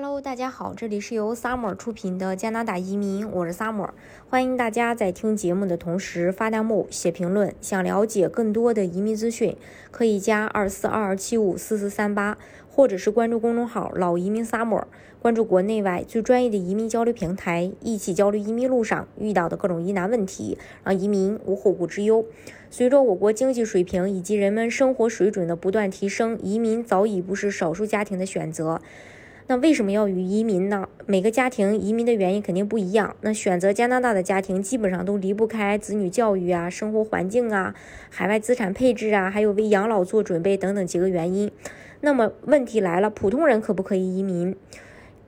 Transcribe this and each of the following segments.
Hello，大家好，这里是由 Summer 出品的加拿大移民，我是 Summer，欢迎大家在听节目的同时发弹幕、写评论。想了解更多的移民资讯，可以加二四二二七五四四三八，或者是关注公众号“老移民 Summer”，关注国内外最专业的移民交流平台，一起交流移民路上遇到的各种疑难问题，让移民无后顾之忧。随着我国经济水平以及人们生活水准的不断提升，移民早已不是少数家庭的选择。那为什么要与移民呢？每个家庭移民的原因肯定不一样。那选择加拿大的家庭基本上都离不开子女教育啊、生活环境啊、海外资产配置啊，还有为养老做准备等等几个原因。那么问题来了，普通人可不可以移民？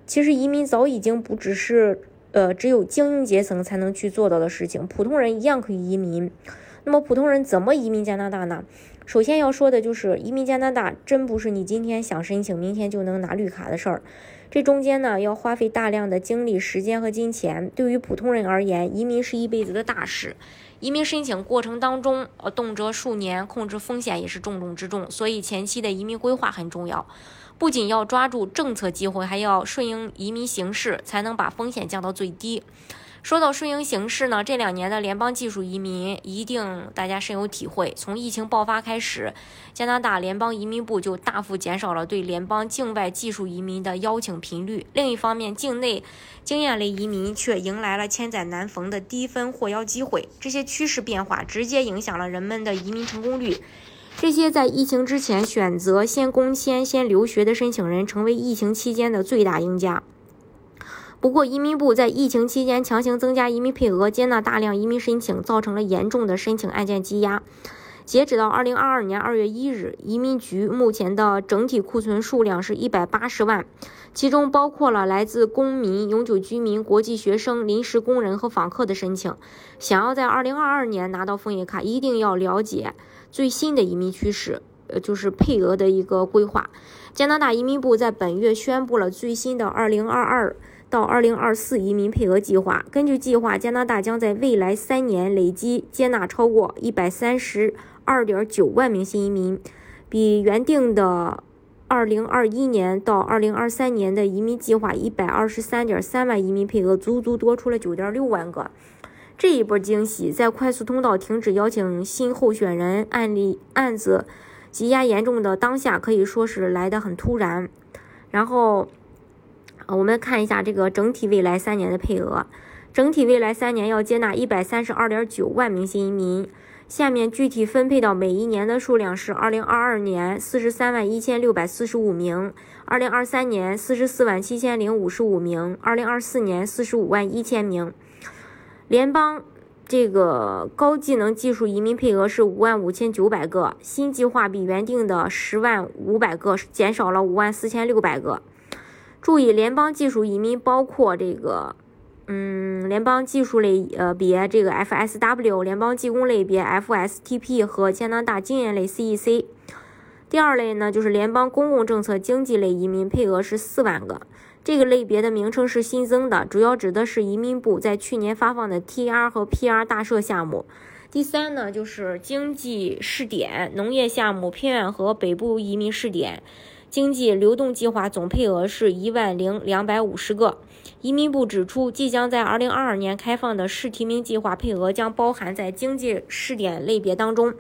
其实移民早已经不只是呃只有精英阶层才能去做到的事情，普通人一样可以移民。那么普通人怎么移民加拿大呢？首先要说的就是移民加拿大，真不是你今天想申请，明天就能拿绿卡的事儿。这中间呢，要花费大量的精力、时间和金钱。对于普通人而言，移民是一辈子的大事。移民申请过程当中，呃，动辄数年，控制风险也是重中之重。所以前期的移民规划很重要，不仅要抓住政策机会，还要顺应移民形势，才能把风险降到最低。说到顺应形势呢，这两年的联邦技术移民一定大家深有体会。从疫情爆发开始，加拿大联邦移民部就大幅减少了对联邦境外技术移民的邀请频率。另一方面，境内经验类移民却迎来了千载难逢的低分获邀机会。这些趋势变化直接影响了人们的移民成功率。这些在疫情之前选择先工签、先留学的申请人，成为疫情期间的最大赢家。不过，移民部在疫情期间强行增加移民配额，接纳大量移民申请，造成了严重的申请案件积压。截止到二零二二年二月一日，移民局目前的整体库存数量是一百八十万，其中包括了来自公民、永久居民、国际学生、临时工人和访客的申请。想要在二零二二年拿到枫叶卡，一定要了解最新的移民趋势，呃，就是配额的一个规划。加拿大移民部在本月宣布了最新的二零二二。到二零二四移民配额计划，根据计划，加拿大将在未来三年累计接纳超过一百三十二点九万名新移民，比原定的二零二一年到二零二三年的移民计划一百二十三点三万移民配额足足多出了九点六万个。这一波惊喜，在快速通道停止邀请新候选人案例案子积压严重的当下，可以说是来得很突然。然后。我们看一下这个整体未来三年的配额，整体未来三年要接纳一百三十二点九万名新移民。下面具体分配到每一年的数量是：二零二二年四十三万一千六百四十五名，二零二三年四十四万七千零五十五名，二零二四年四十五万一千名。联邦这个高技能技术移民配额是五万五千九百个，新计划比原定的十万五百个减少了五万四千六百个。注意，联邦技术移民包括这个，嗯，联邦技术类呃别这个 FSW，联邦技工类别 FSTP 和加拿大经验类 CEC。第二类呢，就是联邦公共政策经济类移民，配额是四万个。这个类别的名称是新增的，主要指的是移民部在去年发放的 TR 和 PR 大赦项目。第三呢，就是经济试点、农业项目、偏远和北部移民试点。经济流动计划总配额是一万零两百五十个。移民部指出，即将在二零二二年开放的试提名计划配额将包含在经济试点类别当中，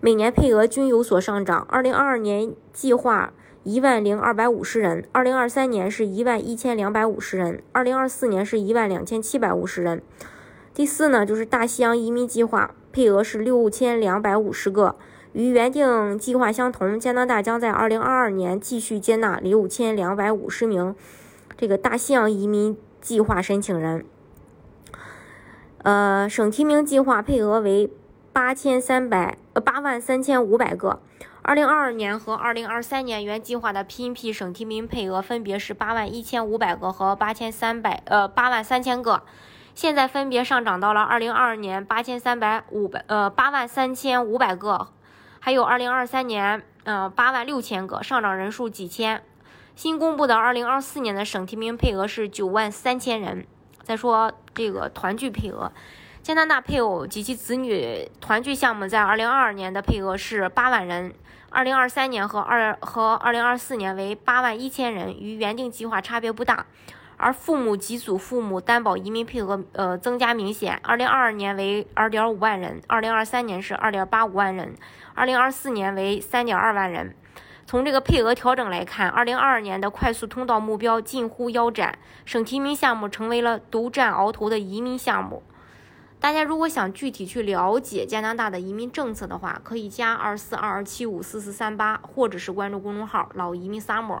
每年配额均有所上涨。二零二二年计划一万零二百五十人，二零二三年是一万一千两百五十人，二零二四年是一万两千七百五十人。第四呢，就是大西洋移民计划配额是六千两百五十个。与原定计划相同，加拿大将在二零二二年继续接纳六千两百五十名这个大西洋移民计划申请人。呃，省提名计划配额为八千三百呃八万三千五百个。二零二二年和二零二三年原计划的 PNP 省提名配额分别是八万一千五百个和八千三百呃八万三千个，现在分别上涨到了二零二二年八千三百五百呃八万三千五百个。还有二零二三年，嗯，八万六千个，上涨人数几千。新公布的二零二四年的省提名配额是九万三千人。再说这个团聚配额，加拿大配偶及其子女团聚项目在二零二二年的配额是八万人，二零二三年和二和二零二四年为八万一千人，与原定计划差别不大。而父母及祖父母担保移民配额呃增加明显，二零二二年为二点五万人，二零二三年是二点八五万人，二零二四年为三点二万人。从这个配额调整来看，二零二二年的快速通道目标近乎腰斩，省提名项目成为了独占鳌头的移民项目。大家如果想具体去了解加拿大的移民政策的话，可以加二四二二七五四四三八，或者是关注公众号“老移民 summer”。